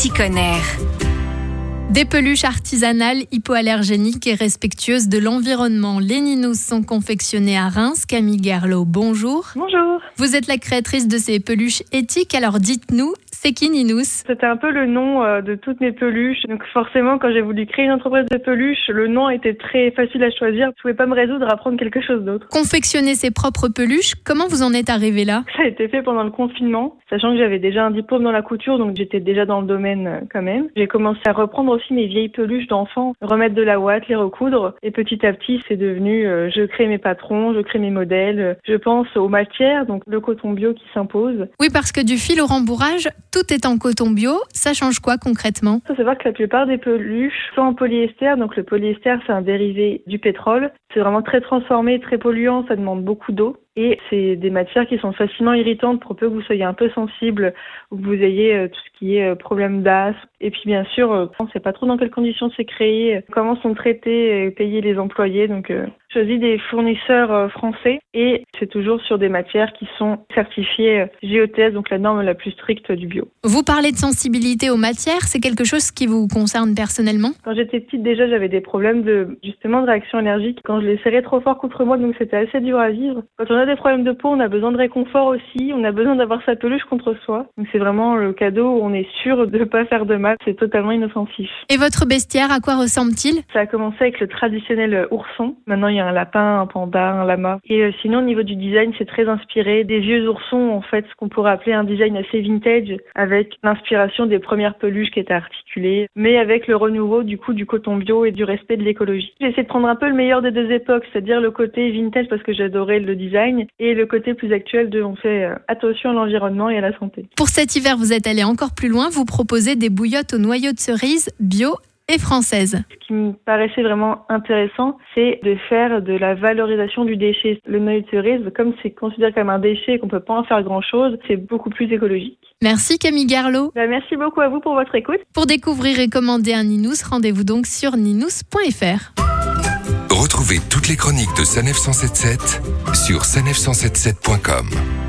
Petit Conner. Des peluches artisanales, hypoallergéniques et respectueuses de l'environnement. Les Ninous sont confectionnées à Reims. Camille Gerlot, bonjour. Bonjour. Vous êtes la créatrice de ces peluches éthiques, alors dites-nous, c'est qui Ninous? C'était un peu le nom euh, de toutes mes peluches. Donc forcément, quand j'ai voulu créer une entreprise de peluches, le nom était très facile à choisir. Je pouvais pas me résoudre à prendre quelque chose d'autre. Confectionner ses propres peluches, comment vous en êtes arrivé là? Ça a été fait pendant le confinement, sachant que j'avais déjà un diplôme dans la couture, donc j'étais déjà dans le domaine euh, quand même. J'ai commencé à reprendre aussi mes vieilles peluches d'enfants, remettre de la ouate, les recoudre. Et petit à petit, c'est devenu, euh, je crée mes patrons, je crée mes modèles. Je pense aux matières, donc le coton bio qui s'impose. Oui, parce que du fil au rembourrage, tout est en coton bio. Ça change quoi concrètement? Il faut savoir que la plupart des peluches sont en polyester. Donc le polyester, c'est un dérivé du pétrole. C'est vraiment très transformé, très polluant. Ça demande beaucoup d'eau. Et c'est des matières qui sont facilement irritantes pour peu que vous soyez un peu sensible ou que vous ayez euh, tout ce qui est euh, problème d'asthme. Et puis bien sûr, euh, on ne sait pas trop dans quelles conditions c'est créé, comment sont traités et payés les employés. Donc je choisis des fournisseurs français et c'est toujours sur des matières qui sont certifiées GOTS, donc la norme la plus stricte du bio. Vous parlez de sensibilité aux matières, c'est quelque chose qui vous concerne personnellement? Quand j'étais petite déjà, j'avais des problèmes de justement de réaction allergique quand je les serrais trop fort contre moi, donc c'était assez dur à vivre. Quand on a des problèmes de peau, on a besoin de réconfort aussi, on a besoin d'avoir sa peluche contre soi. Donc c'est vraiment le cadeau où on est sûr de ne pas faire de mal, c'est totalement inoffensif. Et votre bestiaire, à quoi ressemble-t-il? Ça a commencé avec le traditionnel ourson. Maintenant, il y a un lapin, un panda, un lama. Et euh, sinon, au niveau du design, c'est très inspiré des vieux oursons, en fait, ce qu'on pourrait appeler un design assez vintage, avec l'inspiration des premières peluches qui étaient articulées, mais avec le renouveau du coup du coton bio et du respect de l'écologie. J'ai essayé de prendre un peu le meilleur des deux époques, c'est-à-dire le côté vintage parce que j'adorais le design et le côté plus actuel de on fait euh, attention à l'environnement et à la santé. Pour cet hiver, vous êtes allé encore plus loin, vous proposez des bouillottes au noyau de cerise bio et française. Ce qui me paraissait vraiment intéressant, c'est de faire de la valorisation du déchet. Le noyau de cerise, comme c'est considéré comme un déchet et qu'on peut pas en faire grand-chose, c'est beaucoup plus écologique. Merci Camille Garlot. Bah, merci beaucoup à vous pour votre écoute. Pour découvrir et commander un Ninous, rendez-vous donc sur ninous.fr. Retrouvez toutes les chroniques de Sanef 177 sur sanef177.com.